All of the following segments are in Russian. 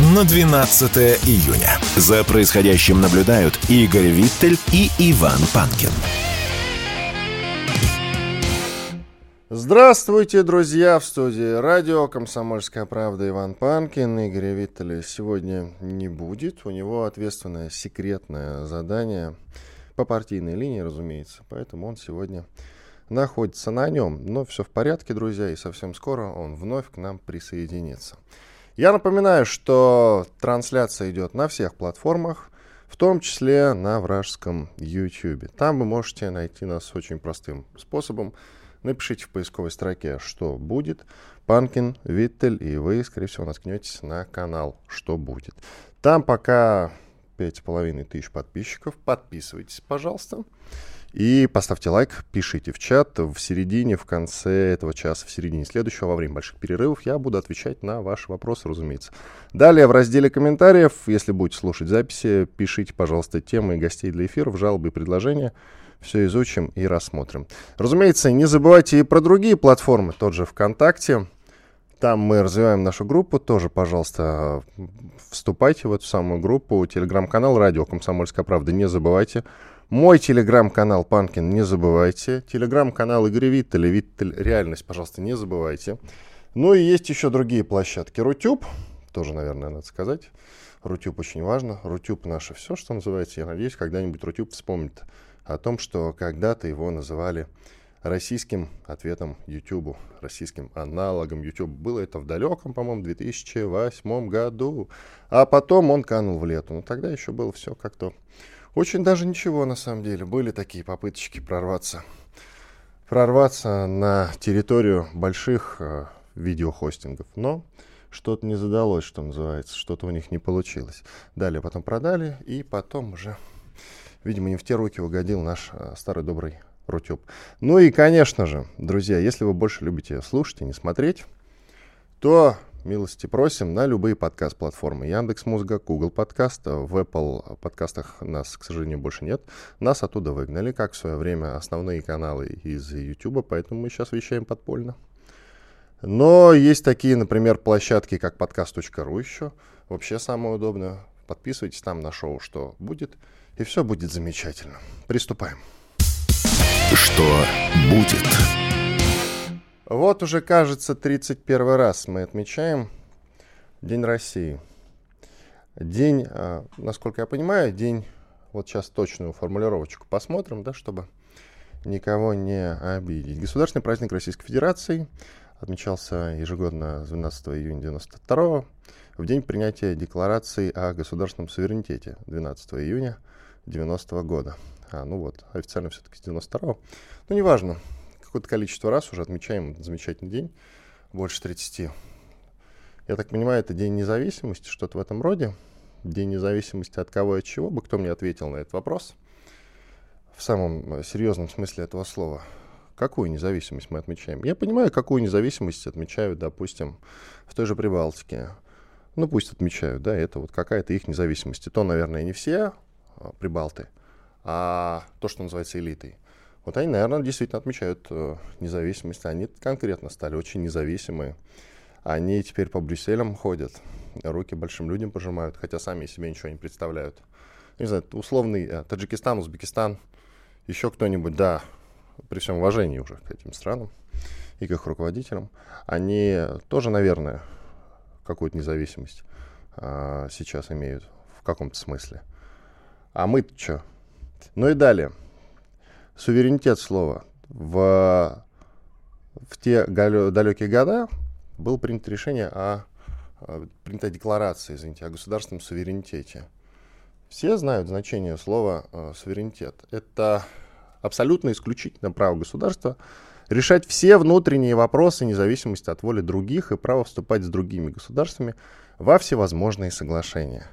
на 12 июня. За происходящим наблюдают Игорь Виттель и Иван Панкин. Здравствуйте, друзья, в студии радио «Комсомольская правда» Иван Панкин. Игоря Виттеля сегодня не будет. У него ответственное секретное задание по партийной линии, разумеется. Поэтому он сегодня находится на нем. Но все в порядке, друзья, и совсем скоро он вновь к нам присоединится. Я напоминаю, что трансляция идет на всех платформах, в том числе на вражеском YouTube. Там вы можете найти нас очень простым способом. Напишите в поисковой строке, что будет, Панкин, Виттель, и вы, скорее всего, наткнетесь на канал «Что будет». Там пока 5,5 тысяч подписчиков. Подписывайтесь, пожалуйста. И поставьте лайк, пишите в чат. В середине, в конце этого часа, в середине следующего, во время больших перерывов, я буду отвечать на ваши вопросы, разумеется. Далее в разделе комментариев, если будете слушать записи, пишите, пожалуйста, темы и гостей для эфиров, жалобы и предложения. Все изучим и рассмотрим. Разумеется, не забывайте и про другие платформы, тот же ВКонтакте. Там мы развиваем нашу группу. Тоже, пожалуйста, вступайте в эту самую группу. Телеграм-канал «Радио Комсомольская правда». Не забывайте. Мой телеграм-канал Панкин, не забывайте. Телеграм-канал Игорь Виттель, Виттель Реальность, пожалуйста, не забывайте. Ну и есть еще другие площадки. Рутюб, тоже, наверное, надо сказать. Рутюб очень важно. Рутюб наше все, что называется. Я надеюсь, когда-нибудь Рутюб вспомнит о том, что когда-то его называли российским ответом YouTube, российским аналогом YouTube. Было это в далеком, по-моему, 2008 году. А потом он канул в лету. Но тогда еще было все как-то очень даже ничего, на самом деле. Были такие попыточки прорваться. Прорваться на территорию больших э, видеохостингов. Но что-то не задалось, что называется. Что-то у них не получилось. Далее потом продали. И потом уже, видимо, не в те руки угодил наш э, старый добрый Рутюб. Ну и, конечно же, друзья, если вы больше любите слушать и не смотреть, то Милости просим на любые подкаст-платформы. Яндекс Музыка, Google Подкаст. В Apple подкастах нас, к сожалению, больше нет. Нас оттуда выгнали, как в свое время основные каналы из YouTube, поэтому мы сейчас вещаем подпольно. Но есть такие, например, площадки, как подкаст.ру еще. Вообще самое удобное. Подписывайтесь там на шоу, что будет, и все будет замечательно. Приступаем. Что будет? Вот уже, кажется, 31 раз мы отмечаем День России. День, а, насколько я понимаю, день, вот сейчас точную формулировочку посмотрим, да, чтобы никого не обидеть. Государственный праздник Российской Федерации отмечался ежегодно с 12 июня 92 в день принятия декларации о государственном суверенитете 12 июня 90 года. А, ну вот, официально все-таки с 92 Ну, неважно, какое-то количество раз уже отмечаем этот замечательный день, больше 30. Я так понимаю, это День независимости, что-то в этом роде. День независимости от кого и от чего бы, кто мне ответил на этот вопрос. В самом э, серьезном смысле этого слова. Какую независимость мы отмечаем? Я понимаю, какую независимость отмечают, допустим, в той же Прибалтике. Ну, пусть отмечают, да, это вот какая-то их независимость. И то, наверное, не все а, прибалты, а то, что называется элитой. Вот они, наверное, действительно отмечают э, независимость. Они конкретно стали очень независимые. Они теперь по Брюсселям ходят, руки большим людям пожимают, хотя сами себе ничего не представляют. Не знаю, условный э, Таджикистан, Узбекистан, еще кто-нибудь, да, при всем уважении уже к этим странам и к их руководителям, они тоже, наверное, какую-то независимость а, сейчас имеют в каком-то смысле. А мы-то что? Ну и далее суверенитет слова. В, в те далекие года было принято решение о, принята декларация, извините, о государственном суверенитете. Все знают значение слова э, суверенитет. Это абсолютно исключительно право государства решать все внутренние вопросы независимости от воли других и право вступать с другими государствами во всевозможные соглашения.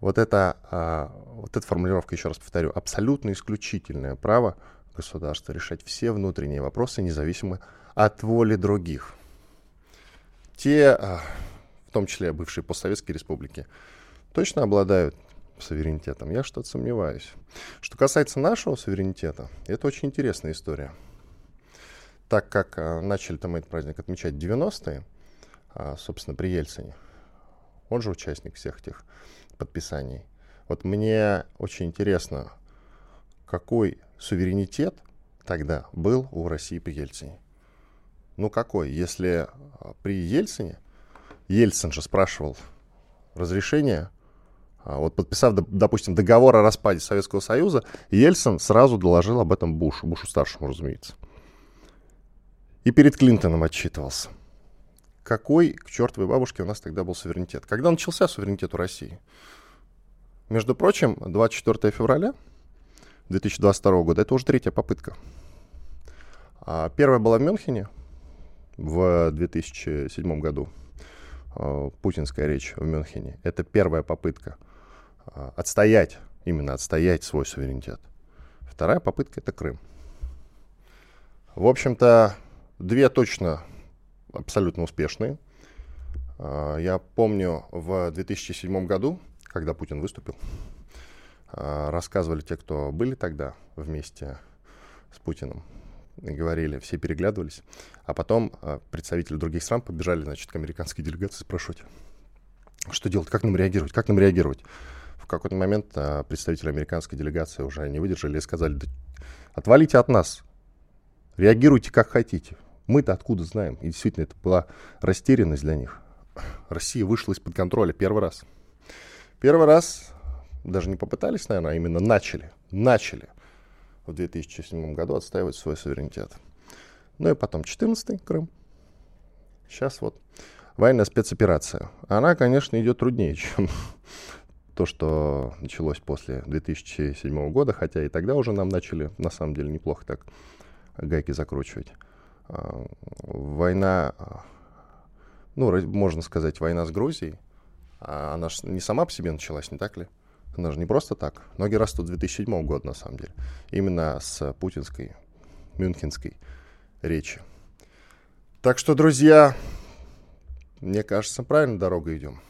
Вот это, а, вот эта формулировка, еще раз повторю, абсолютно исключительное право государства решать все внутренние вопросы, независимо от воли других. Те, а, в том числе бывшие постсоветские республики, точно обладают суверенитетом? Я что-то сомневаюсь. Что касается нашего суверенитета, это очень интересная история. Так как а, начали-то мы этот праздник отмечать в 90-е, а, собственно, при Ельцине, он же участник всех этих подписаний. Вот мне очень интересно, какой суверенитет тогда был у России при Ельцине. Ну какой? Если а, при Ельцине, Ельцин же спрашивал разрешение а вот подписав, допустим, договор о распаде Советского Союза, Ельцин сразу доложил об этом Бушу, Бушу-старшему, разумеется. И перед Клинтоном отчитывался. Какой к чертовой бабушке у нас тогда был суверенитет? Когда начался суверенитет у России? Между прочим, 24 февраля 2022 года, это уже третья попытка. А первая была в Мюнхене в 2007 году. А, путинская речь в Мюнхене. Это первая попытка – а, отстоять, именно отстоять свой суверенитет. Вторая попытка — это Крым. В общем-то, две точно абсолютно успешные. А, я помню, в 2007 году, когда Путин выступил, а, рассказывали те, кто были тогда вместе с Путиным, говорили, все переглядывались. А потом представители других стран побежали, значит, к американской делегации спрашивать, что делать, как нам реагировать, как нам реагировать какой-то момент а, представители американской делегации уже не выдержали и сказали, да, отвалите от нас, реагируйте как хотите. Мы-то откуда знаем? И действительно, это была растерянность для них. Россия вышла из-под контроля первый раз. Первый раз даже не попытались, наверное, а именно начали, начали в 2007 году отстаивать свой суверенитет. Ну и потом 14-й Крым. Сейчас вот военная спецоперация. Она, конечно, идет труднее, чем то, что началось после 2007 года, хотя и тогда уже нам начали, на самом деле, неплохо так гайки закручивать. А, война, ну, можно сказать, война с Грузией, а она же не сама по себе началась, не так ли? Она же не просто так. Ноги растут 2007 года, на самом деле. Именно с путинской, мюнхенской речи. Так что, друзья, мне кажется, правильно дорогой идем.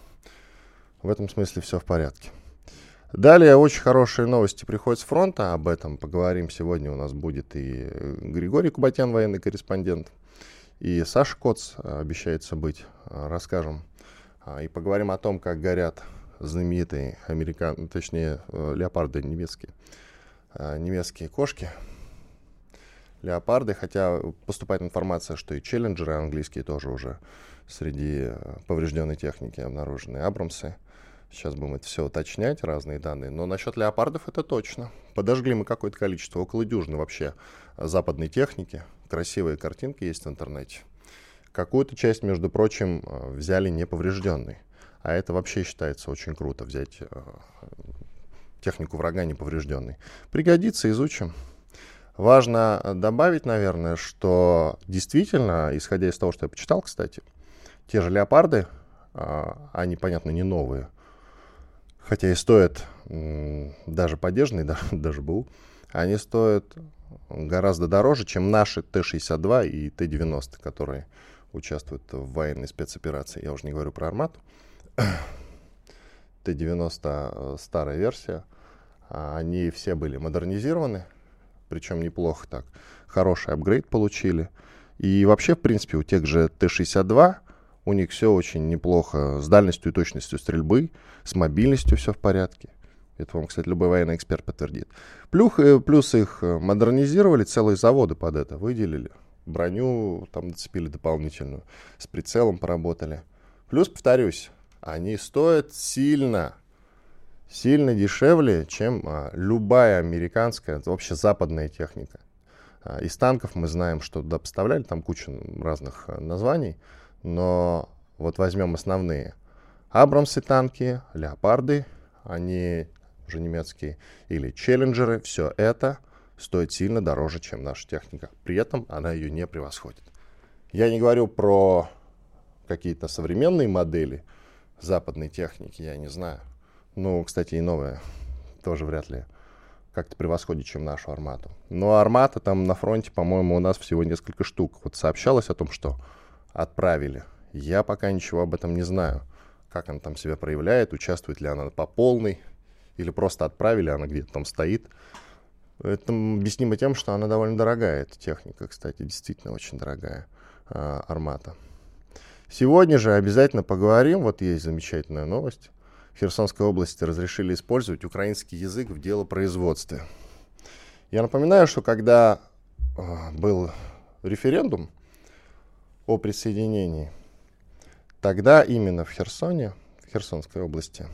В этом смысле все в порядке. Далее очень хорошие новости приходят с фронта. Об этом поговорим сегодня. У нас будет и э, Григорий Кубатян, военный корреспондент, и Саша Коц э, обещается быть. Э, расскажем а, и поговорим о том, как горят знаменитые американ... точнее, леопарды немецкие. Немецкие кошки. Леопарды, хотя поступает информация, что и челленджеры английские тоже уже среди поврежденной техники обнаружены. Абрамсы – Сейчас будем это все уточнять, разные данные. Но насчет леопардов это точно. Подожгли мы какое-то количество, около дюжины вообще западной техники. Красивые картинки есть в интернете. Какую-то часть, между прочим, э, взяли неповрежденной. А это вообще считается очень круто, взять э, технику врага неповрежденной. Пригодится, изучим. Важно добавить, наверное, что действительно, исходя из того, что я почитал, кстати, те же леопарды, а, они, понятно, не новые, хотя и стоят даже поддержанные, да, даже БУ, они стоят гораздо дороже, чем наши Т-62 и Т-90, которые участвуют в военной спецоперации. Я уже не говорю про армату. Т-90 э, старая версия. А они все были модернизированы, причем неплохо так. Хороший апгрейд получили. И вообще, в принципе, у тех же Т-62 у них все очень неплохо с дальностью и точностью стрельбы, с мобильностью все в порядке. Это вам, кстати, любой военный эксперт подтвердит. Плюх, э, плюс их э, модернизировали, целые заводы под это выделили. Броню там нацепили дополнительную, с прицелом поработали. Плюс, повторюсь, они стоят сильно, сильно дешевле, чем а, любая американская, вообще западная техника. А, из танков мы знаем, что туда поставляли, там куча разных а, названий но вот возьмем основные. Абрамсы танки, леопарды, они уже немецкие, или челленджеры, все это стоит сильно дороже, чем наша техника. При этом она ее не превосходит. Я не говорю про какие-то современные модели западной техники, я не знаю. Ну, кстати, и новая тоже вряд ли как-то превосходит, чем нашу армату. Но армата там на фронте, по-моему, у нас всего несколько штук. Вот сообщалось о том, что отправили. Я пока ничего об этом не знаю. Как она там себя проявляет, участвует ли она по полной, или просто отправили, она где-то там стоит. Это объяснимо тем, что она довольно дорогая, эта техника, кстати, действительно очень дорогая, а, армата. Сегодня же обязательно поговорим, вот есть замечательная новость. В Херсонской области разрешили использовать украинский язык в делопроизводстве. Я напоминаю, что когда а, был референдум о присоединении, тогда именно в Херсоне, в Херсонской области,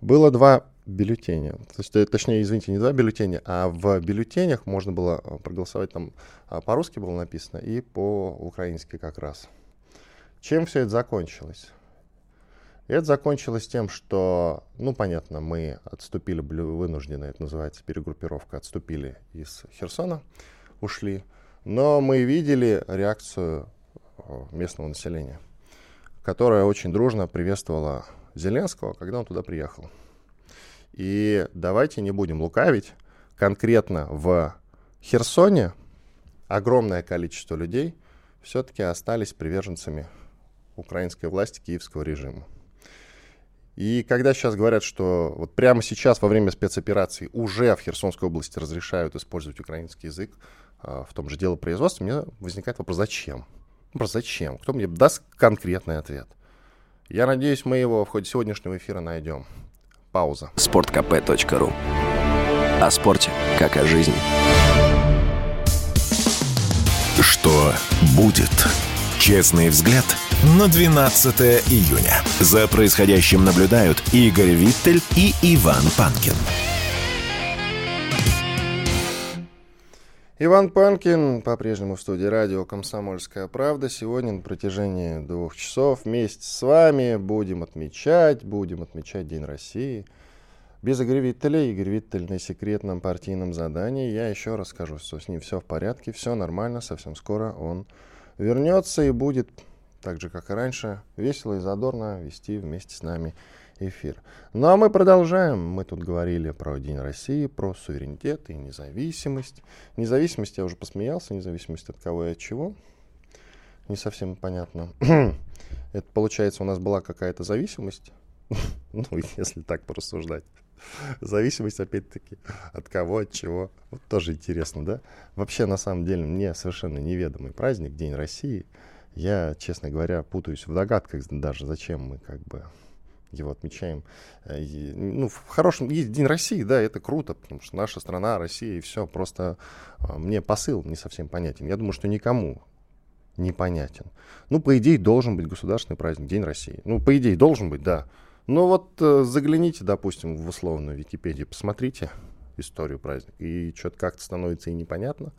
было два бюллетеня. То есть, э, точнее, извините, не два бюллетеня, а в бюллетенях можно было э, проголосовать там а, по-русски было написано и по-украински как раз. Чем все это закончилось? это закончилось тем, что, ну, понятно, мы отступили, были вынуждены, это называется перегруппировка, отступили из Херсона, ушли. Но мы видели реакцию местного населения, которое очень дружно приветствовало Зеленского, когда он туда приехал. И давайте не будем лукавить. Конкретно в Херсоне огромное количество людей все-таки остались приверженцами украинской власти, киевского режима. И когда сейчас говорят, что вот прямо сейчас во время спецоперации уже в Херсонской области разрешают использовать украинский язык а, в том же делопроизводстве, у меня возникает вопрос, зачем? Вопрос, зачем? Кто мне даст конкретный ответ? Я надеюсь, мы его в ходе сегодняшнего эфира найдем. Пауза. sportkp.ru О спорте, как о жизни. Что будет? Честный взгляд на 12 июня. За происходящим наблюдают Игорь Виттель и Иван Панкин. Иван Панкин по-прежнему в студии радио «Комсомольская правда». Сегодня на протяжении двух часов вместе с вами будем отмечать, будем отмечать День России. Без Игоря Виттеля, Игорь Виттель на секретном партийном задании. Я еще расскажу, что с ним все в порядке, все нормально, совсем скоро он вернется и будет, так же как и раньше, весело и задорно вести вместе с нами эфир. Ну а мы продолжаем. Мы тут говорили про День России, про суверенитет и независимость. Независимость, я уже посмеялся, независимость от кого и от чего. Не совсем понятно. Это получается, у нас была какая-то зависимость. ну, если так порассуждать. Зависимость, опять-таки, от кого, от чего. Вот тоже интересно, да? Вообще, на самом деле, мне совершенно неведомый праздник, День России. Я, честно говоря, путаюсь в догадках даже, зачем мы как бы его отмечаем. Э, и, ну, в хорошем... Есть День России, да, это круто, потому что наша страна, Россия, и все. Просто а, мне посыл не совсем понятен. Я думаю, что никому непонятен. Ну, по идее, должен быть государственный праздник, День России. Ну, по идее, должен быть, да. Но вот э, загляните, допустим, в условную Википедию, посмотрите историю праздника, и что-то как-то становится и непонятно.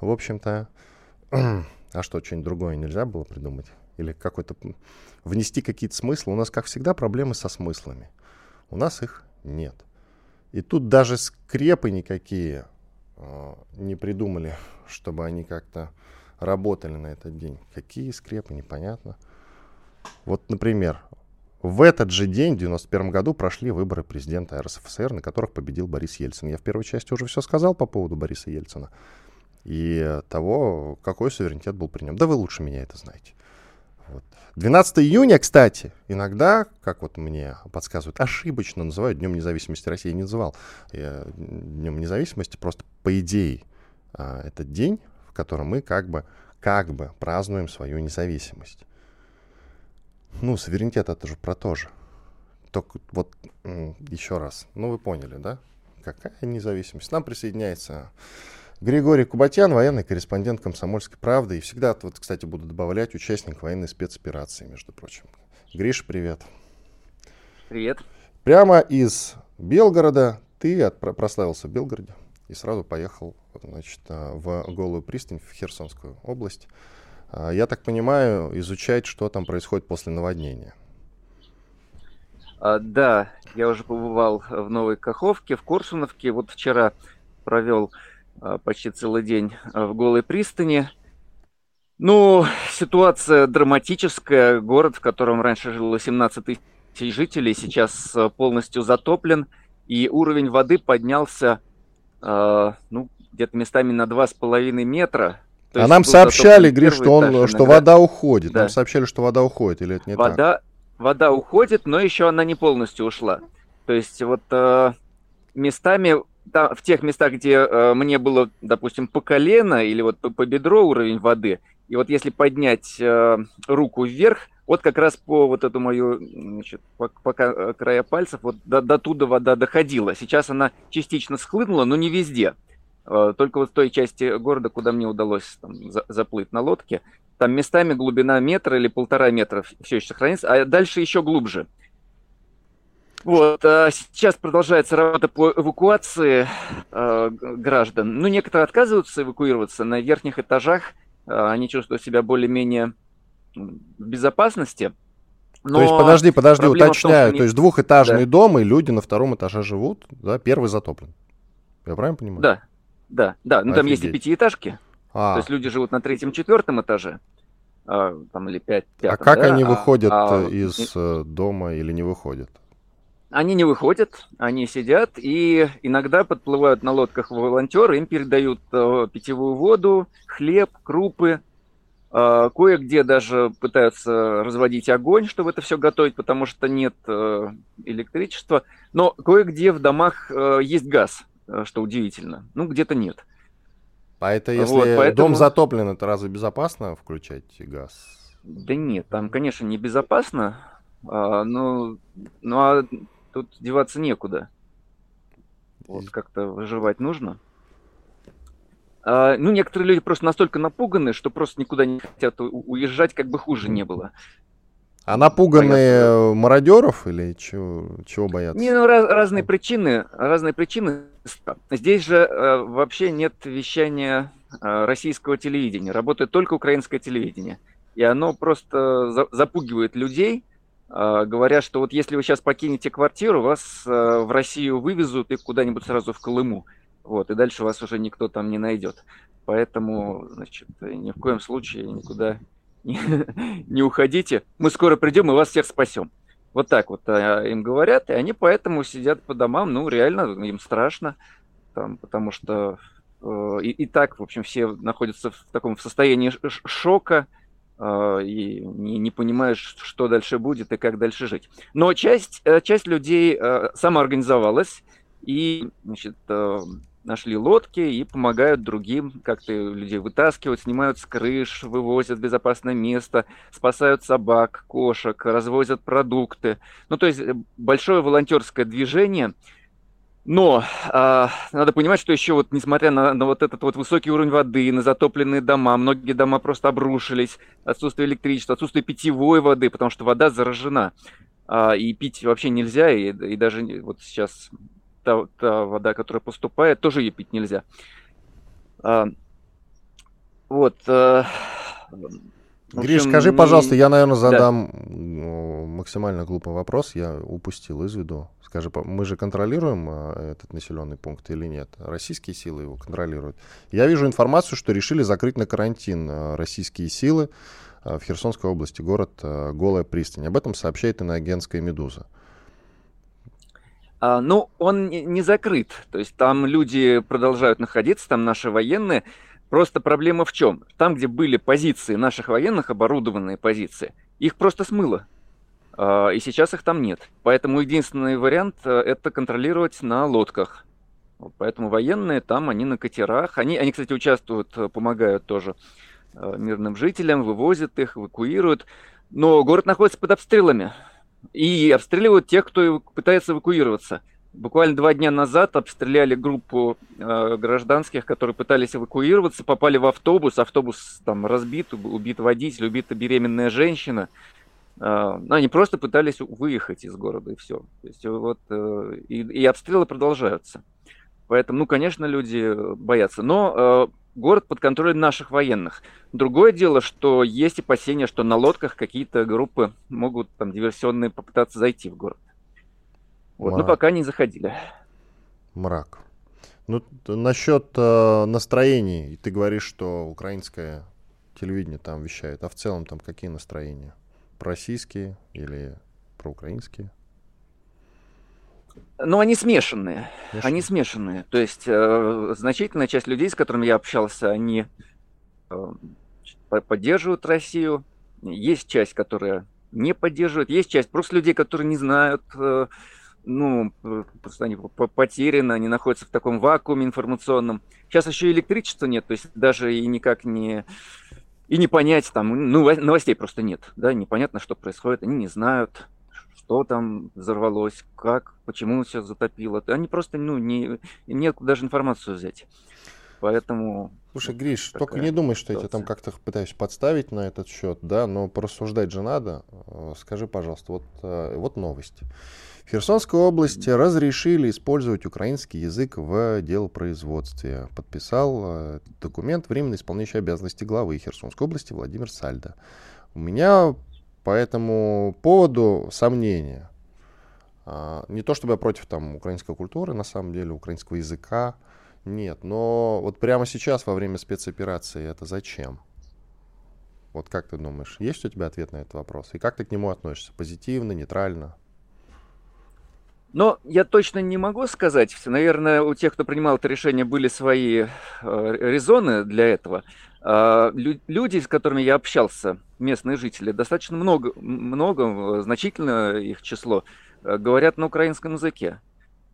В общем-то, а что, что-нибудь другое нельзя было придумать? Или какой-то внести какие-то смыслы? У нас, как всегда, проблемы со смыслами. У нас их нет. И тут даже скрепы никакие э, не придумали, чтобы они как-то работали на этот день. Какие скрепы, непонятно. Вот, например, в этот же день, в 1991 году, прошли выборы президента РСФСР, на которых победил Борис Ельцин. Я в первой части уже все сказал по поводу Бориса Ельцина и того, какой суверенитет был при нем. Да вы лучше меня это знаете. Вот. 12 июня, кстати, иногда, как вот мне подсказывают, ошибочно называют Днем независимости России. Я не называл я Днем независимости, просто по идее а, этот день, в котором мы как бы, как бы празднуем свою независимость. Ну, суверенитет это же про то же. Только вот еще раз, ну вы поняли, да? Какая независимость? Нам присоединяется Григорий Кубатян, военный корреспондент «Комсомольской правды». И всегда, вот, кстати, буду добавлять участник военной спецоперации, между прочим. Гриш, привет. Привет. Прямо из Белгорода ты отпро- прославился в Белгороде и сразу поехал значит, а, в Голую пристань, в Херсонскую область. А, я так понимаю, изучать, что там происходит после наводнения. А, да, я уже побывал в Новой Каховке, в Коршуновке. Вот вчера провел почти целый день в Голой пристани. Ну, ситуация драматическая. Город, в котором раньше жило 17 тысяч жителей сейчас полностью затоплен, и уровень воды поднялся, ну, где-то местами на 2,5 метра. То а нам сообщали, Гриш, что, он, что вода уходит. Да. Нам сообщали, что вода уходит, или это не вода, так? Вода уходит, но еще она не полностью ушла. То есть вот э, местами, там, в тех местах, где э, мне было, допустим, по колено или вот по, по бедро уровень воды, и вот если поднять э, руку вверх, вот как раз по вот эту мою, значит, по, по края пальцев, вот до, до туда вода доходила. Сейчас она частично схлынула, но не везде. Э, только вот в той части города, куда мне удалось там, за, заплыть на лодке, там местами глубина метра или полтора метра все еще сохранится, а дальше еще глубже. Вот, а сейчас продолжается работа по эвакуации э, граждан. Ну, некоторые отказываются эвакуироваться на верхних этажах, э, они чувствуют себя более-менее в безопасности. Но То есть, подожди, подожди, уточняю. Том, То есть, двухэтажный да. дом, и люди на втором этаже живут, да, первый затоплен. Я правильно понимаю? Да, да, да. Ну, Офигеть. там есть и пятиэтажки. А. То есть, люди живут на третьем-четвертом этаже. А, там или пять, пятом, А как да? они а, выходят а, из а... дома или не выходят? Они не выходят, они сидят и иногда подплывают на лодках волонтеры, им передают э, питьевую воду, хлеб, крупы. Э, кое-где даже пытаются разводить огонь, чтобы это все готовить, потому что нет э, электричества. Но кое-где в домах есть газ, что удивительно. Ну, где-то нет. А это если вот, поэтому... дом затоплен, это разве безопасно включать газ? Да нет, там, конечно, небезопасно. А, но, ну а тут деваться некуда. Вот как-то выживать нужно. А, ну, некоторые люди просто настолько напуганы, что просто никуда не хотят уезжать, как бы хуже не было. А напуганные боятся. мародеров или чего, чего боятся? Не, ну раз, разные причины, разные причины. Здесь же э, вообще нет вещания э, российского телевидения, работает только украинское телевидение, и оно просто за, запугивает людей, говорят, что вот если вы сейчас покинете квартиру, вас э, в Россию вывезут и куда-нибудь сразу в Колыму. Вот, и дальше вас уже никто там не найдет. Поэтому, значит, ни в коем случае никуда не, не уходите. Мы скоро придем и вас всех спасем. Вот так вот а, им говорят, и они поэтому сидят по домам. Ну, реально, им страшно, там, потому что э, и, и так, в общем, все находятся в таком состоянии шока, а, и не, не понимаешь, что дальше будет и как дальше жить. Но часть, э, часть людей э, самоорганизовалась и значит, э, нашли лодки и помогают другим как-то людей вытаскивать, снимают с крыш, вывозят в безопасное место, спасают собак, кошек, развозят продукты. Ну, то есть большое волонтерское движение – но э, надо понимать, что еще вот, несмотря на, на вот этот вот высокий уровень воды, на затопленные дома, многие дома просто обрушились, отсутствие электричества, отсутствие питьевой воды, потому что вода заражена. А, и пить вообще нельзя, и, и даже вот сейчас та, та вода, которая поступает, тоже ее пить нельзя. А, вот. А, Гриш, скажи, пожалуйста, я, наверное, задам да. максимально глупый вопрос, я упустил из виду. Скажи, мы же контролируем а, этот населенный пункт или нет? Российские силы его контролируют. Я вижу информацию, что решили закрыть на карантин а, российские силы а, в Херсонской области, город Голая пристань. Об этом сообщает иноагентская «Медуза». Ну, он не закрыт. То есть там люди продолжают находиться, там наши военные. Просто проблема в чем? Там, где были позиции наших военных, оборудованные позиции, их просто смыло. А, и сейчас их там нет. Поэтому единственный вариант э, это контролировать на лодках. Поэтому военные там, они на катерах. Они, они кстати, участвуют, э, помогают тоже э, мирным жителям, вывозят их, эвакуируют. Но город находится под обстрелами. И обстреливают тех, кто пытается эвакуироваться. Буквально два дня назад обстреляли группу э, гражданских, которые пытались эвакуироваться, попали в автобус, автобус там разбит, убит водитель, убита беременная женщина. Э, они просто пытались выехать из города и все. То есть вот э, и, и обстрелы продолжаются. Поэтому, ну, конечно, люди боятся. Но э, город под контролем наших военных. Другое дело, что есть опасения, что на лодках какие-то группы могут там диверсионные попытаться зайти в город. Вот, но пока не заходили. Мрак. Ну, насчет э, настроений, ты говоришь, что украинское телевидение там вещает, а в целом там какие настроения? Российские или проукраинские? Ну, они смешанные. Смешанные. Они смешанные. То есть э, значительная часть людей, с которыми я общался, они э, поддерживают Россию. Есть часть, которая не поддерживает. Есть часть просто людей, которые не знают, э, ну, просто они потеряны, они находятся в таком вакууме информационном. Сейчас еще электричества нет, то есть даже и никак не и не понять там, ну, новостей просто нет, да, непонятно, что происходит, они не знают, что там взорвалось, как, почему все затопило. Они просто, ну, не, нет даже информацию взять. Поэтому... Слушай, Гриш, только не думай, что ситуация. я тебя там как-то пытаюсь подставить на этот счет, да, но порассуждать же надо. Э, скажи, пожалуйста, вот, э, вот новость. В Херсонской области разрешили использовать украинский язык в делопроизводстве. Подписал э, документ временно исполняющий обязанности главы Херсонской области Владимир Сальдо. У меня по этому поводу сомнения. Не то чтобы я против там украинской культуры, на самом деле, украинского языка, нет. Но вот прямо сейчас, во время спецоперации, это зачем? Вот как ты думаешь, есть у тебя ответ на этот вопрос? И как ты к нему относишься? Позитивно, нейтрально? Но я точно не могу сказать. Наверное, у тех, кто принимал это решение, были свои э, резоны для этого. Э, люди, с которыми я общался, местные жители, достаточно много, много значительно их число, э, говорят на украинском языке.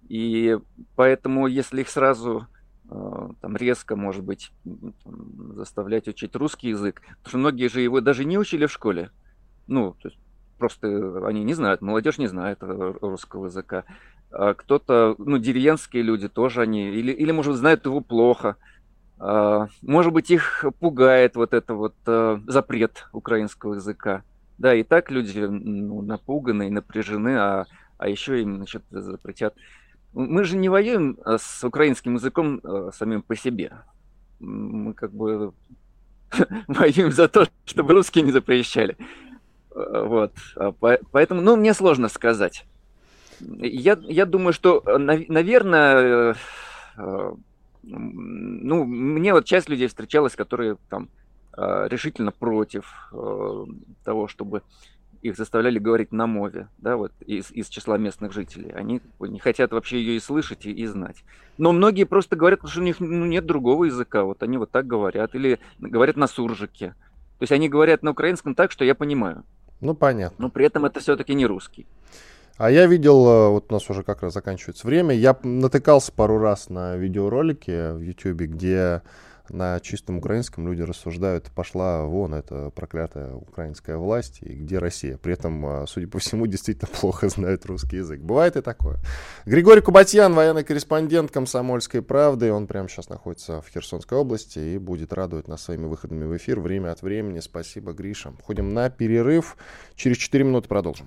И поэтому, если их сразу э, там резко, может быть, там, заставлять учить русский язык, потому что многие же его даже не учили в школе. Ну, то есть просто они не знают, молодежь не знает русского языка. А кто-то, ну, деревенские люди тоже они, или, или, может, знают его плохо. А, может быть, их пугает вот это вот а, запрет украинского языка. Да, и так люди ну, напуганы и напряжены, а, а еще им, значит, запретят. Мы же не воюем с украинским языком самим по себе. Мы как бы воюем за то, чтобы русские не запрещали. Э, вот. А поэтому, ну, мне сложно сказать. Я, я думаю, что, э, наверное, э, ну, мне вот часть людей встречалась, которые там решительно против того, чтобы их заставляли говорить на мове, да, вот из, из числа местных жителей. Они не хотят вообще ее и слышать, и, и знать. Но многие просто говорят, что у них ну, нет другого языка, вот они вот так говорят, или говорят на суржике. То есть они говорят на украинском так, что я понимаю. Ну, понятно. Но при этом это все-таки не русский. А я видел, э, вот у нас уже как раз заканчивается время, я натыкался пару раз на видеоролики в YouTube, где на чистом украинском люди рассуждают, пошла вон эта проклятая украинская власть, и где Россия. При этом, а, судя по всему, действительно плохо знают русский язык. Бывает и такое. Григорий Кубатьян, военный корреспондент «Комсомольской правды». Он прямо сейчас находится в Херсонской области и будет радовать нас своими выходами в эфир время от времени. Спасибо, Гриша. Ходим на перерыв. Через 4 минуты продолжим.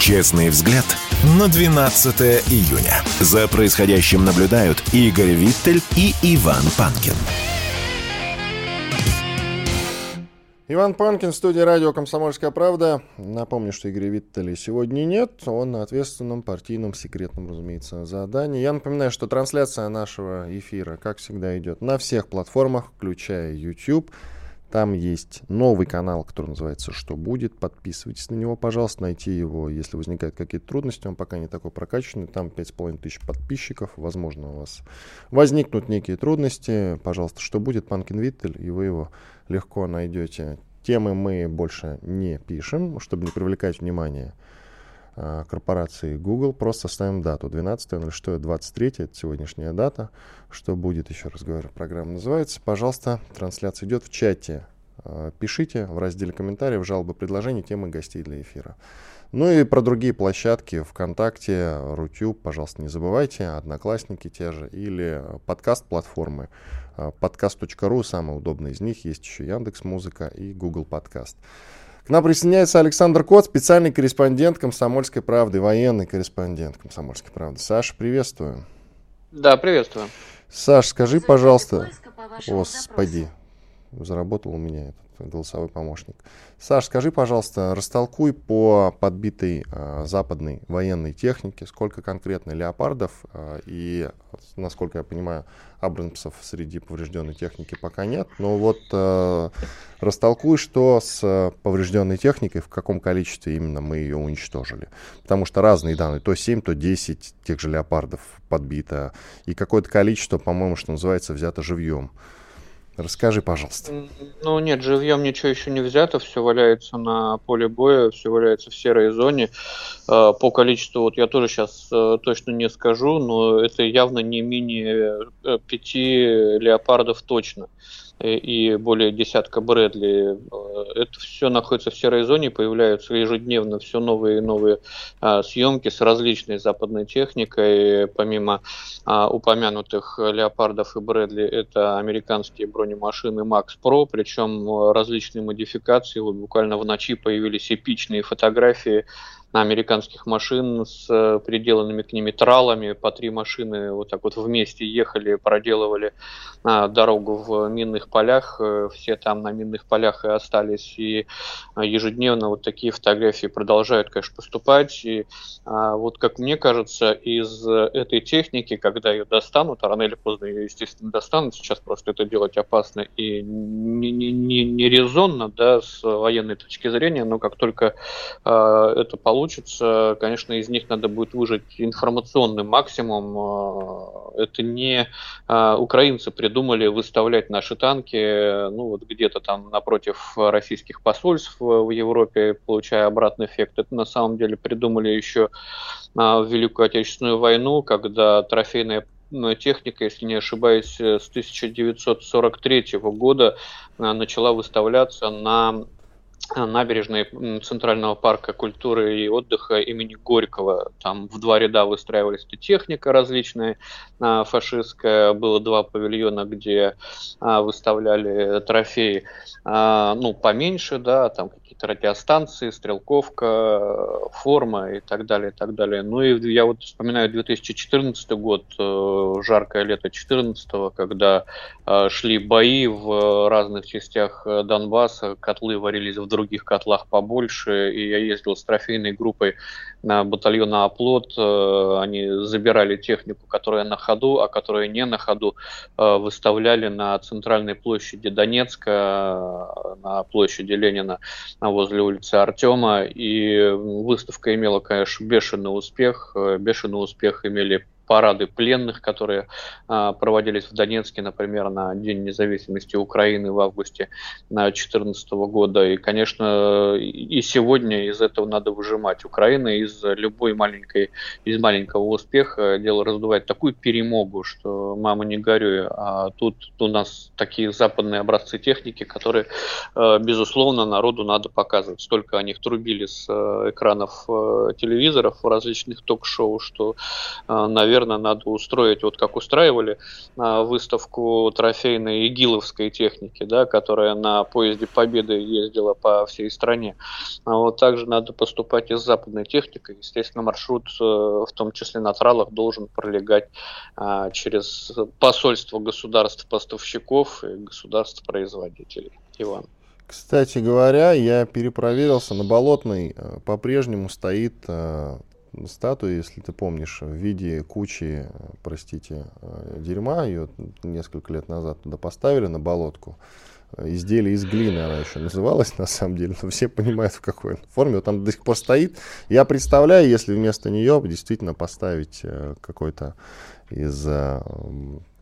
Честный взгляд на 12 июня. За происходящим наблюдают Игорь Виттель и Иван Панкин. Иван Панкин, студия радио «Комсомольская правда». Напомню, что Игоря Виттеля сегодня нет. Он на ответственном партийном секретном, разумеется, задании. Я напоминаю, что трансляция нашего эфира, как всегда, идет на всех платформах, включая YouTube. Там есть новый канал, который называется «Что будет?». Подписывайтесь на него, пожалуйста, найти его, если возникают какие-то трудности. Он пока не такой прокачанный. Там 5,5 тысяч подписчиков. Возможно, у вас возникнут некие трудности. Пожалуйста, «Что будет?» Панкин Виттель, и вы его легко найдете. Темы мы больше не пишем, чтобы не привлекать внимание а, корпорации Google. Просто ставим дату. 12.06.23, это сегодняшняя дата. Что будет, еще раз говорю, программа называется. Пожалуйста, трансляция идет в чате. А, пишите в разделе комментариев, жалобы, предложения, темы гостей для эфира. Ну и про другие площадки ВКонтакте, Рутюб, пожалуйста, не забывайте, Одноклассники те же, или подкаст-платформы. А, Подкаст.ру, самый удобный из них, есть еще Яндекс Музыка и Google Подкаст. К нам присоединяется Александр Кот, специальный корреспондент «Комсомольской правды», военный корреспондент «Комсомольской правды». Саша, приветствую. Да, приветствую. Саш, скажи, пожалуйста... Господи, заработал у меня этот голосовой помощник. Саш, скажи, пожалуйста, растолкуй по подбитой э, западной военной технике, сколько конкретно леопардов э, и, насколько я понимаю, абрамсов среди поврежденной техники пока нет. Но вот э, растолкуй, что с поврежденной техникой, в каком количестве именно мы ее уничтожили. Потому что разные данные, то 7, то 10 тех же леопардов подбито, и какое-то количество, по-моему, что называется, взято живьем. Расскажи, пожалуйста. Ну нет, живьем ничего еще не взято, все валяется на поле боя, все валяется в серой зоне. Э, по количеству, вот я тоже сейчас э, точно не скажу, но это явно не менее э, пяти леопардов точно и более десятка Брэдли. Это все находится в серой зоне, появляются ежедневно все новые и новые а, съемки с различной западной техникой. Помимо а, упомянутых Леопардов и Брэдли, это американские бронемашины Max Pro, причем различные модификации. Вот буквально в ночи появились эпичные фотографии американских машин с э, приделанными к ними тралами. По три машины вот так вот вместе ехали, проделывали а, дорогу в минных полях. Э, все там на минных полях и остались. И а, ежедневно вот такие фотографии продолжают, конечно, поступать. И а, вот, как мне кажется, из этой техники, когда ее достанут, а рано или поздно ее, естественно, достанут, сейчас просто это делать опасно и не, не, не, не резонно, да, с военной точки зрения, но как только это получится, получится, конечно, из них надо будет выжать информационный максимум. А, это не а, украинцы придумали выставлять наши танки, ну вот где-то там напротив российских посольств в Европе, получая обратный эффект. Это на самом деле придумали еще в Великую Отечественную войну, когда трофейная техника, если не ошибаюсь, с 1943 года начала выставляться на набережной Центрального парка культуры и отдыха имени Горького. Там в два ряда выстраивались техника различная а, фашистская. Было два павильона, где а, выставляли трофеи, а, ну, поменьше, да, там какие-то радиостанции, стрелковка, форма и так далее, и так далее. Ну и я вот вспоминаю 2014 год, э, жаркое лето 2014, когда шли бои в разных частях э, Донбасса, котлы варились в других котлах побольше, и я ездил с трофейной группой на батальон оплот, э, они забирали технику, которая на ходу, а которая не на ходу, э, выставляли на центральной площади Донецка, э, на площади Ленина возле улицы Артема, и выставка имела, конечно, бешеный успех, бешеный успех имели парады пленных, которые а, проводились в Донецке, например, на День независимости Украины в августе 2014 года. И, конечно, и сегодня из этого надо выжимать. Украина из любой маленькой, из маленького успеха дело раздувает такую перемогу, что мама не горюй. А тут у нас такие западные образцы техники, которые, а, безусловно, народу надо показывать. Столько о них трубили с э, экранов э, телевизоров в различных ток-шоу, что, наверное, наверное, надо устроить, вот как устраивали а, выставку трофейной игиловской техники, да, которая на поезде Победы ездила по всей стране. А вот также надо поступать и с западной техникой. Естественно, маршрут, э, в том числе на тралах, должен пролегать а, через посольство государств-поставщиков и государств-производителей. Иван. Кстати говоря, я перепроверился, на Болотной э, по-прежнему стоит э, статуи, если ты помнишь, в виде кучи, простите, э, дерьма. Ее несколько лет назад туда поставили на болотку. Изделие из глины она еще называлась, на самом деле, но все понимают, в какой форме. Вот там до сих пор стоит. Я представляю, если вместо нее действительно поставить э, какой-то из э,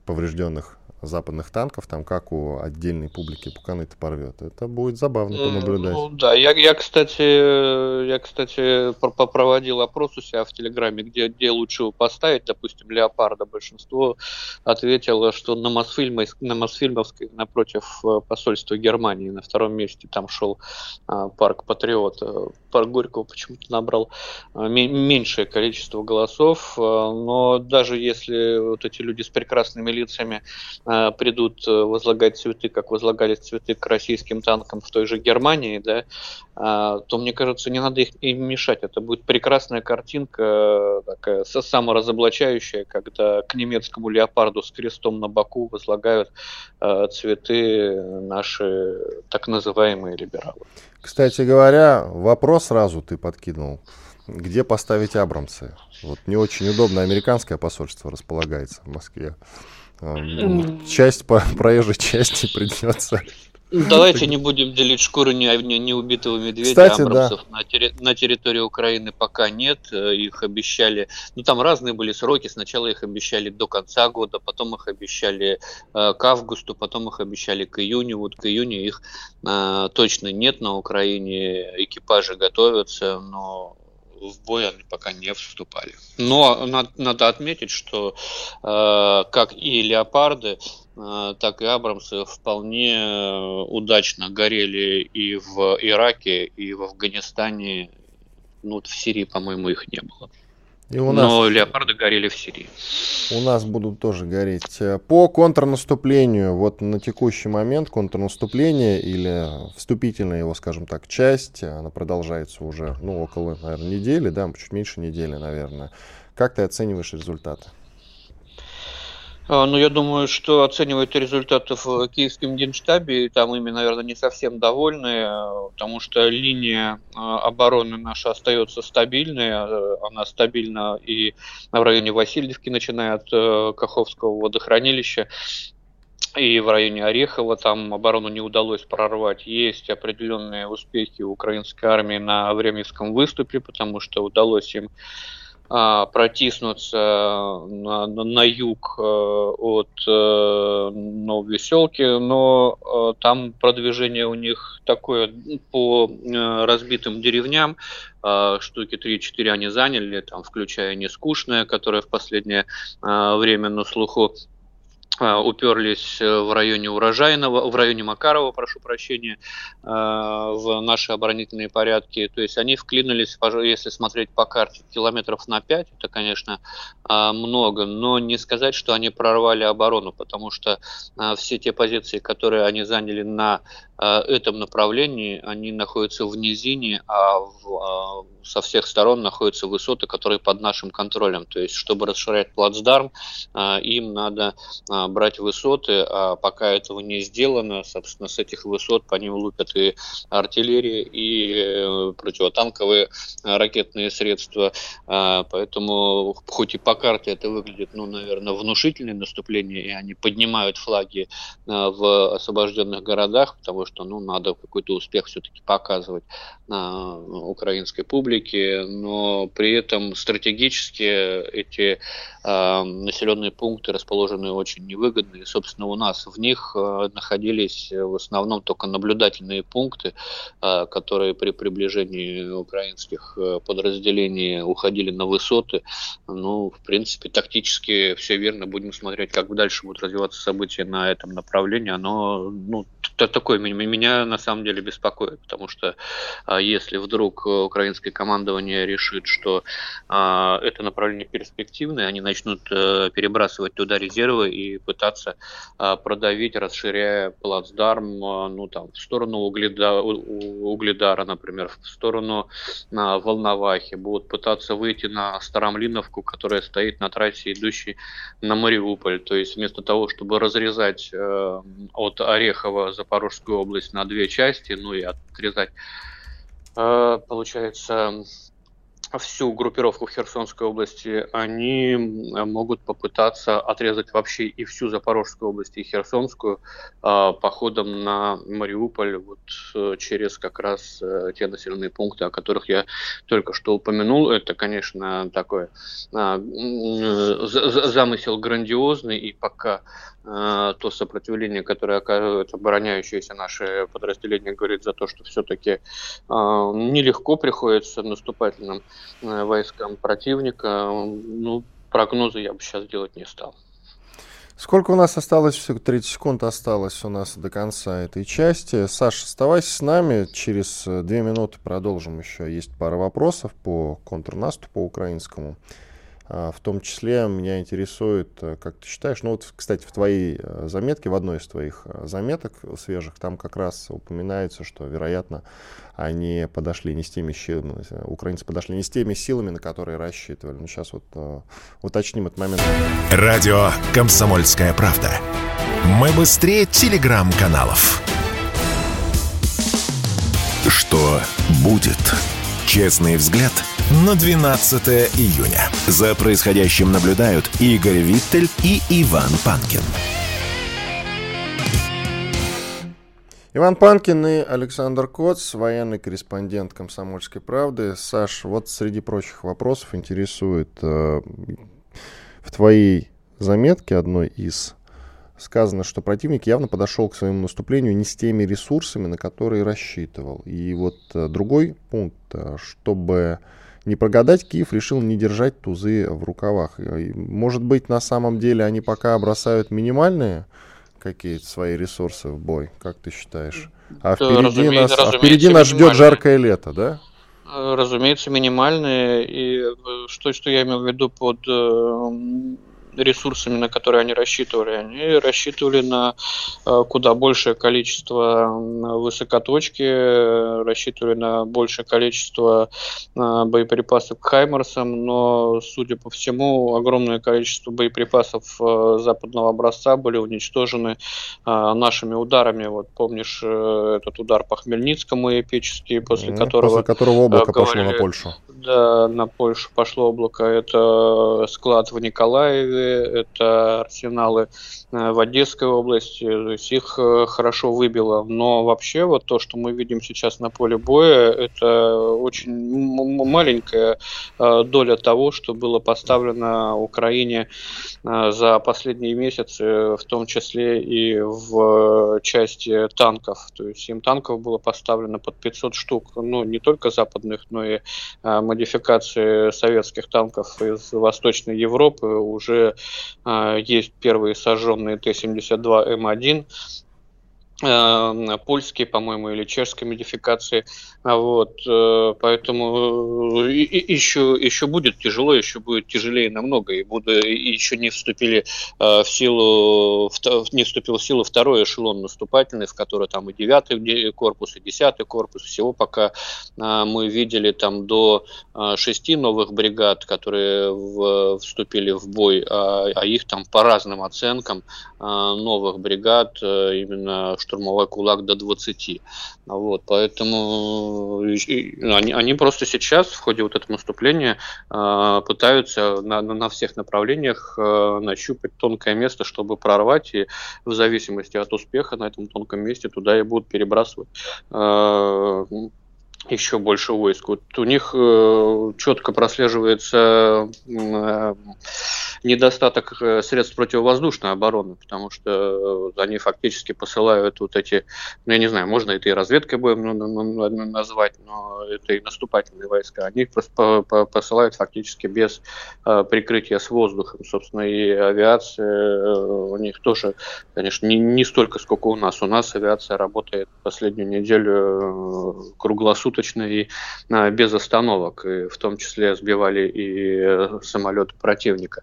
поврежденных западных танков, там как у отдельной публики пуканы-то порвет. Это будет забавно понаблюдать. Ну, да, я, я, кстати, я, кстати, проводил опрос у себя в Телеграме, где, где лучше его поставить, допустим, Леопарда. Большинство ответило, что на, Мосфильме, на Мосфильмовской напротив э, посольства Германии на втором месте там шел а, парк Патриот. Парк Горького почему-то набрал а, меньшее количество голосов, но даже если вот эти люди с прекрасными лицами э, придут возлагать цветы, как возлагались цветы к российским танкам в той же Германии, да, то, мне кажется, не надо их им мешать. Это будет прекрасная картинка, такая саморазоблачающая, когда к немецкому леопарду с крестом на боку возлагают цветы наши так называемые либералы. Кстати говоря, вопрос сразу ты подкинул. Где поставить Абрамсы? Вот не очень удобно американское посольство располагается в Москве. Часть по проезжей части придется Давайте не будем делить шкуру не, не, не убитого медведя. Кстати, Абрамсов да. на, терри, на территории Украины пока нет. Э, их обещали. Ну, там разные были сроки. Сначала их обещали до конца года, потом их обещали э, к августу, потом их обещали к июню. Вот к июню их э, точно нет на Украине. Экипажи готовятся, но в бой они пока не вступали. Но надо, надо отметить, что э, как и леопарды, э, так и Абрамсы вполне э, удачно горели и в Ираке, и в Афганистане. Ну, в Сирии, по-моему, их не было. И у нас... Но леопарды горели в Сирии. У нас будут тоже гореть. По контрнаступлению, вот на текущий момент контрнаступление или вступительная его, скажем так, часть, она продолжается уже, ну, около, наверное, недели, да, чуть меньше недели, наверное. Как ты оцениваешь результаты? А, ну, я думаю, что оценивают результаты в Киевском Генштабе, и там ими, наверное, не совсем довольны, потому что линия а, обороны наша остается стабильной, а, она стабильна и в районе Васильевки, начиная от э, Каховского водохранилища, и в районе Орехова там оборону не удалось прорвать. Есть определенные успехи украинской армии на Временском выступе, потому что удалось им протиснуться на, на, на юг э, от э, Нововеселки, но э, там продвижение у них такое по разбитым деревням, штуки 3-4 они заняли, там, включая нескучное, которое в последнее время на слуху. а, уперлись э, в районе Урожайного, в районе Макарова, прошу прощения, а, в наши оборонительные порядки. То есть они вклинулись, если смотреть по карте, километров на 5, это, конечно, а, много, но не сказать, что они прорвали оборону, потому что все те позиции, которые они заняли на этом направлении, они находятся в низине, а в, со всех сторон находятся высоты, которые под нашим контролем. То есть, чтобы расширять плацдарм, им надо брать высоты, а пока этого не сделано, собственно, с этих высот по ним лупят и артиллерия, и э, противотанковые ракетные средства. А, поэтому, хоть и по карте это выглядит, ну, наверное, внушительное наступление, и они поднимают флаги а, в освобожденных городах, потому что, ну, надо какой-то успех все-таки показывать украинской публике, но при этом стратегически эти населенные пункты расположены очень невыгодны. И, собственно, у нас в них э, находились в основном только наблюдательные пункты, э, которые при приближении украинских э, подразделений уходили на высоты. Ну, в принципе, тактически все верно. Будем смотреть, как дальше будут развиваться события на этом направлении. Оно, ну, такое меня на самом деле беспокоит, потому что если вдруг украинское командование решит, что это направление перспективное, они начнут перебрасывать туда резервы и пытаться а, продавить, расширяя плацдарм а, ну, там, в сторону Угледа, Угледара, например, в сторону на Волновахи, будут пытаться выйти на Старомлиновку, которая стоит на трассе, идущей на Мариуполь. То есть вместо того, чтобы разрезать э, от Орехова Запорожскую область на две части, ну и отрезать, получается, всю группировку в Херсонской области, они могут попытаться отрезать вообще и всю Запорожскую область, и Херсонскую э, походом на Мариуполь вот э, через как раз э, те населенные пункты, о которых я только что упомянул. Это, конечно, такой э, замысел грандиозный, и пока Э, то сопротивление, которое оказывают обороняющиеся наши подразделения, говорит за то, что все-таки э, нелегко приходится наступательным э, войскам противника. Ну, прогнозы я бы сейчас делать не стал. Сколько у нас осталось? Всего 30 секунд осталось у нас до конца этой части. Саша, оставайся с нами. Через две минуты продолжим еще. Есть пара вопросов по контрнаступу украинскому. В том числе меня интересует, как ты считаешь, ну вот, кстати, в твоей заметке, в одной из твоих заметок свежих, там как раз упоминается, что, вероятно, они подошли не с теми силами, украинцы подошли не с теми силами, на которые рассчитывали. Ну, сейчас вот уточним этот момент. Радио «Комсомольская правда». Мы быстрее телеграм-каналов. Что будет? Честный взгляд на 12 июня. За происходящим наблюдают Игорь Виттель и Иван Панкин. Иван Панкин и Александр Коц, военный корреспондент «Комсомольской правды». Саш, вот среди прочих вопросов интересует э, в твоей заметке одной из сказано, что противник явно подошел к своему наступлению не с теми ресурсами, на которые рассчитывал. И вот э, другой пункт, э, чтобы не прогадать, Киев решил не держать тузы в рукавах. И, может быть, на самом деле они пока бросают минимальные какие-то свои ресурсы в бой, как ты считаешь? А впереди, нас, а впереди нас ждет жаркое лето, да? Э, разумеется, минимальные. И что, что я имел в виду под ресурсами, на которые они рассчитывали. Они рассчитывали на э, куда большее количество высокоточки, рассчитывали на большее количество э, боеприпасов к Хаймерсам, но, судя по всему, огромное количество боеприпасов э, западного образца были уничтожены нашими ударами. Вот помнишь этот удар по Хмельницкому эпический, после которого... После которого облако говорили, пошло на Польшу. Да, на Польшу пошло облако. Это склад в Николаеве, это арсеналы э, в Одесской области, то есть их э, хорошо выбило. Но вообще вот то, что мы видим сейчас на поле боя, это очень маленькая э, доля того, что было поставлено Украине за последние месяцы, в том числе и в части танков. То есть им танков было поставлено под 500 штук, ну не только западных, но и модификации советских танков из Восточной Европы. Уже а, есть первые сожженные Т-72М1, а, польские, по-моему, или чешские модификации. А вот, э, поэтому э, еще, еще будет тяжело, еще будет тяжелее намного, и буду, еще не вступили э, в силу, не вступил в силу второй эшелон наступательный, в который там и девятый корпус, и десятый корпус, всего пока мы видели там до шести новых бригад, которые вступили в бой, а, а их там по разным оценкам новых бригад, именно штурмовой кулак до 20. Вот, поэтому они, они просто сейчас в ходе вот этого наступления э, пытаются на, на всех направлениях э, нащупать тонкое место, чтобы прорвать, и в зависимости от успеха на этом тонком месте туда и будут перебрасывать э, еще больше войск. Вот у них э, четко прослеживается э, недостаток э, средств противовоздушной обороны, потому что э, они фактически посылают вот эти, ну я не знаю, можно это и разведкой будем назвать, но это и наступательные войска. Они их посылают фактически без э, прикрытия с воздухом. Собственно, и авиация у них тоже, конечно, не, не столько, сколько у нас. У нас авиация работает последнюю неделю круглосуточно и без остановок, и в том числе сбивали и самолеты противника.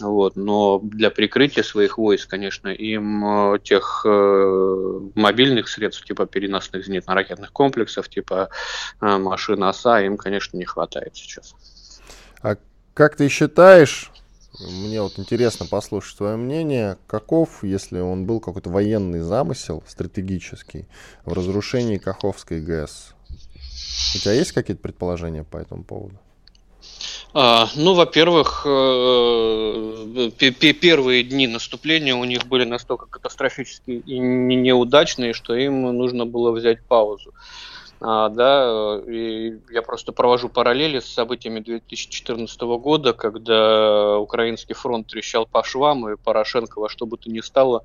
Вот. Но для прикрытия своих войск, конечно, им э, тех э, мобильных средств, типа переносных зенитно-ракетных комплексов, типа э, машин ОСА, им, конечно, не хватает сейчас. А как ты считаешь, мне вот интересно послушать твое мнение, каков, если он был какой-то военный замысел стратегический в разрушении Каховской ГЭС? У тебя есть какие-то предположения по этому поводу? А, ну, во-первых, э, первые дни наступления у них были настолько катастрофически и неудачные, что им нужно было взять паузу. А, да, и я просто провожу параллели с событиями 2014 года, когда украинский фронт трещал по швам, и Порошенко во что бы то ни стало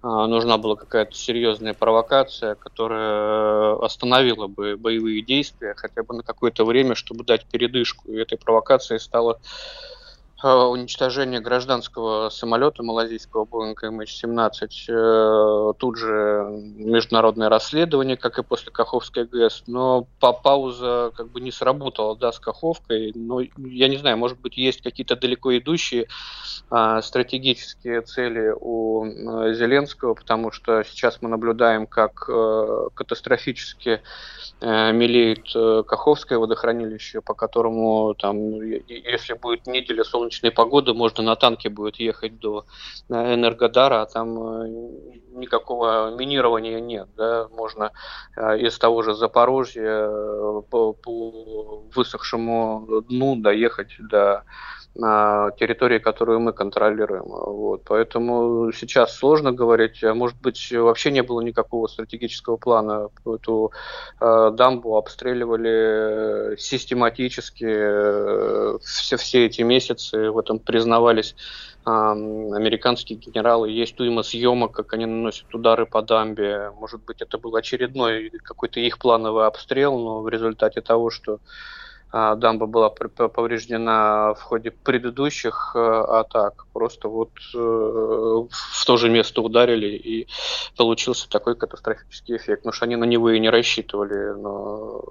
а, нужна была какая-то серьезная провокация, которая остановила бы боевые действия хотя бы на какое-то время, чтобы дать передышку. И этой провокацией стало уничтожения гражданского самолета малазийского Boeing MH17. Э, тут же международное расследование, как и после Каховской ГЭС. Но по пауза как бы не сработала, да, с Каховкой. Но я не знаю, может быть, есть какие-то далеко идущие а, стратегические цели у а, Зеленского, потому что сейчас мы наблюдаем, как а, катастрофически а, мелеет Каховское водохранилище, по которому там, если будет неделя солнечного солнечной погоды можно на танке будет ехать до Энергодара, а там э, никакого минирования нет. Да? Можно э, из того же Запорожья э, по, по высохшему дну доехать до на территории, которую мы контролируем. Вот. Поэтому сейчас сложно говорить. Может быть, вообще не было никакого стратегического плана. Эту э, дамбу обстреливали систематически э, все, все эти месяцы. В этом признавались э, американские генералы. Есть уйма съемок, как они наносят удары по дамбе. Может быть, это был очередной какой-то их плановый обстрел, но в результате того, что дамба была повреждена в ходе предыдущих э, атак. Просто вот э, в то же место ударили, и получился такой катастрофический эффект. Потому что они на него и не рассчитывали. Но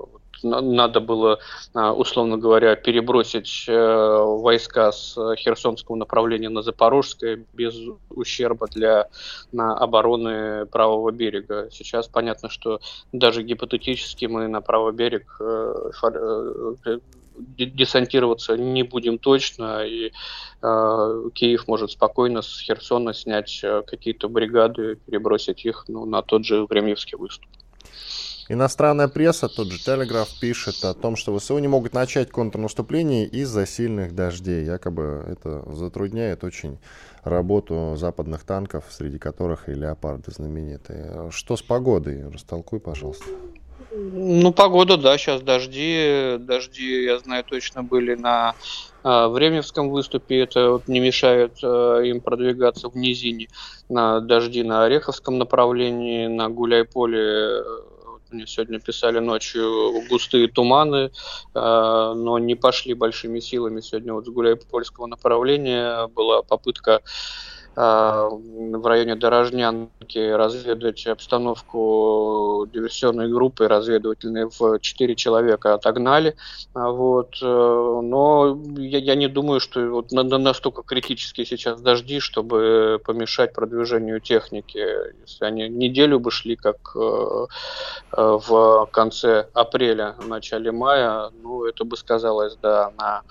надо было, а, условно говоря, перебросить э, войска с Херсонского направления на Запорожское без ущерба для обороны правого берега. Сейчас понятно, что даже гипотетически мы на правый берег э, э, десантироваться не будем точно, и э, Киев может спокойно с Херсона снять какие-то бригады, перебросить их ну, на тот же Времевский выступ. Иностранная пресса, тот же Телеграф, пишет о том, что ВСУ не могут начать контрнаступление из-за сильных дождей. Якобы это затрудняет очень работу западных танков, среди которых и леопарды знаменитые. Что с погодой? Растолкуй, пожалуйста. Ну, погода, да, сейчас дожди. Дожди, я знаю, точно были на э, Времевском выступе. Это вот не мешает э, им продвигаться в низине. На дожди на Ореховском направлении, на Гуляйполе мне сегодня писали ночью густые туманы, э, но не пошли большими силами. Сегодня вот с Гуляй-Польского направления была попытка в районе Дорожнянки разведать обстановку диверсионной группы разведывательной в 4 человека отогнали. А, вот. Э, но я, я не думаю, что вот настолько критические сейчас дожди, чтобы помешать продвижению техники. Если они неделю бы шли, как э, э, в конце апреля, в начале мая, ну, это бы сказалось, да, на,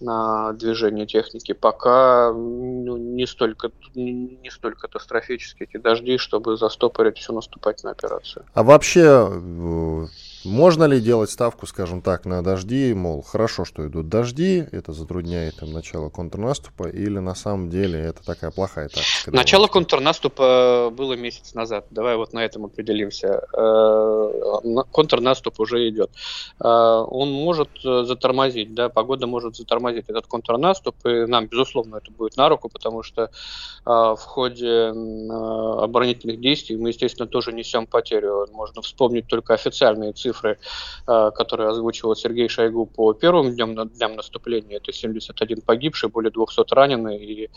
на движение техники. Пока ну, не столько не столь катастрофические эти дожди, чтобы застопорить всю наступательную операцию. А вообще э, можно ли делать ставку, скажем так, на дожди, мол, хорошо, что идут дожди, это затрудняет им начало контрнаступа, или на самом деле это такая плохая тактика? Начало контрнаступа было месяц назад, давай вот на этом определимся. Э, контрнаступ уже идет. Э, он может затормозить, да, погода может затормозить этот контрнаступ, и нам, безусловно, это будет на руку, потому что э, в ходе оборонительных действий мы, естественно, тоже несем потерю. Можно вспомнить только официальные цифры цифры, э, которые озвучивал Сергей Шойгу по первым дням, дням наступления, это 71 погибший, более 200 раненых, и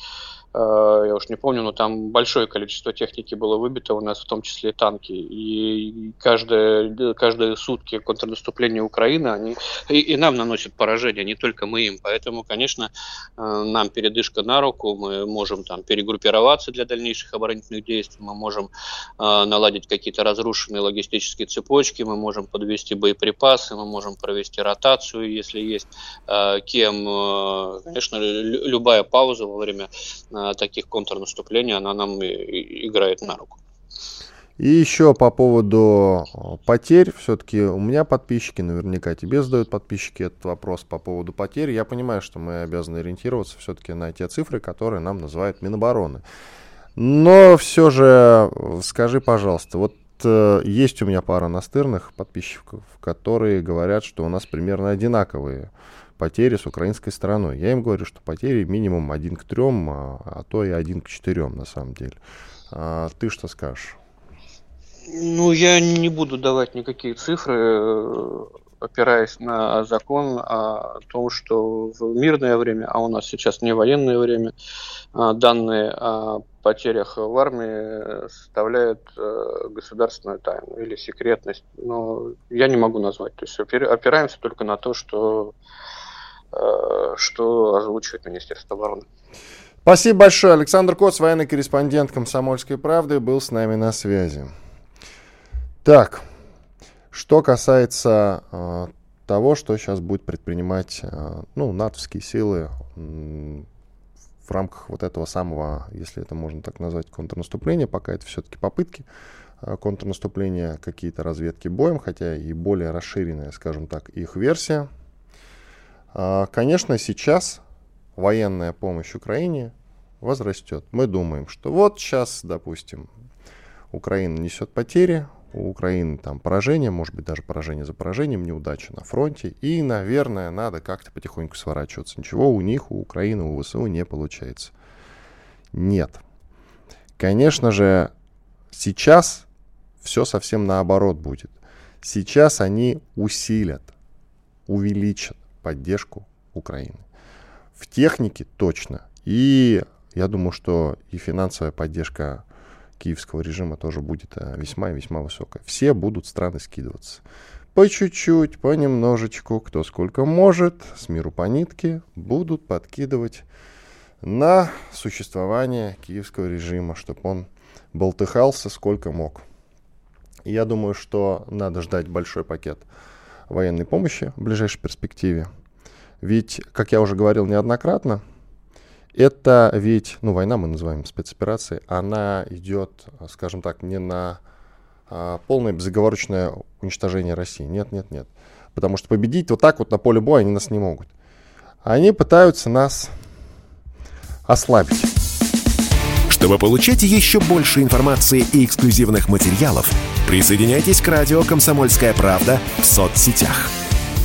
Э, я уж не помню, но там большое количество техники было выбито у нас, в том числе и танки. И каждые, каждые сутки контрнаступления Украины, они и, и нам наносят поражение, не только мы им. Поэтому, конечно, э, нам передышка на руку, мы можем там перегруппироваться для дальнейших оборонительных действий, мы можем наладить какие-то разрушенные логистические цепочки, мы можем подвести боеприпасы, мы можем провести ротацию, если есть кем. Конечно, любая пауза во время таких контрнаступлений, она нам играет на руку. И еще по поводу э, потерь, все-таки у меня подписчики, наверняка тебе задают подписчики этот вопрос по поводу потерь. Я понимаю, что мы обязаны ориентироваться все-таки на те цифры, которые нам называют Минобороны. Но все же э, скажи, пожалуйста, вот э, есть у меня пара настырных подписчиков, которые говорят, что у нас примерно одинаковые потери с украинской стороной. Я им говорю, что потери минимум один к трем, а, а то и один к четырем на самом деле. А ты что скажешь? Ну, я не буду давать никакие цифры. Опираясь на закон о том, что в мирное время, а у нас сейчас не военное время, а, данные о потерях в армии составляют э, государственную тайну или секретность. Но я не могу назвать. То есть опираемся только на то, что, э, что озвучивает Министерство обороны. Спасибо большое. Александр Коц, военный корреспондент «Комсомольской правды», был с нами на связи. Так, что касается э, того, что сейчас будет предпринимать э, ну, натовские силы э, в рамках вот этого самого, если это можно так назвать, контрнаступления, пока это все-таки попытки э, контрнаступления, какие-то разведки боем, хотя и более расширенная, скажем так, их версия. Э, конечно, сейчас военная помощь Украине возрастет. Мы думаем, что вот сейчас, допустим, Украина несет потери, у Украины там поражение, может быть, даже поражение за поражением, неудача на фронте. И, наверное, надо как-то потихоньку сворачиваться. Ничего у них, у Украины, у ВСУ не получается. Нет. Конечно же, сейчас все совсем наоборот будет. Сейчас они усилят, увеличат поддержку Украины. В технике точно. И я думаю, что и финансовая поддержка киевского режима тоже будет э, весьма и весьма высокая. Все будут страны скидываться. По чуть-чуть, понемножечку, кто сколько может, с миру по нитке, будут подкидывать на существование киевского режима, чтобы он болтыхался сколько мог. я думаю, что надо ждать большой пакет военной помощи в ближайшей перспективе. Ведь, как я уже говорил неоднократно, это ведь, ну, война мы называем спецоперацией, она идет, скажем так, не на а, полное безоговорочное уничтожение России. Нет, нет, нет. Потому что победить вот так вот на поле боя они нас не могут. Они пытаются нас ослабить. Чтобы получать еще больше информации и эксклюзивных материалов, присоединяйтесь к радио «Комсомольская правда» в соцсетях –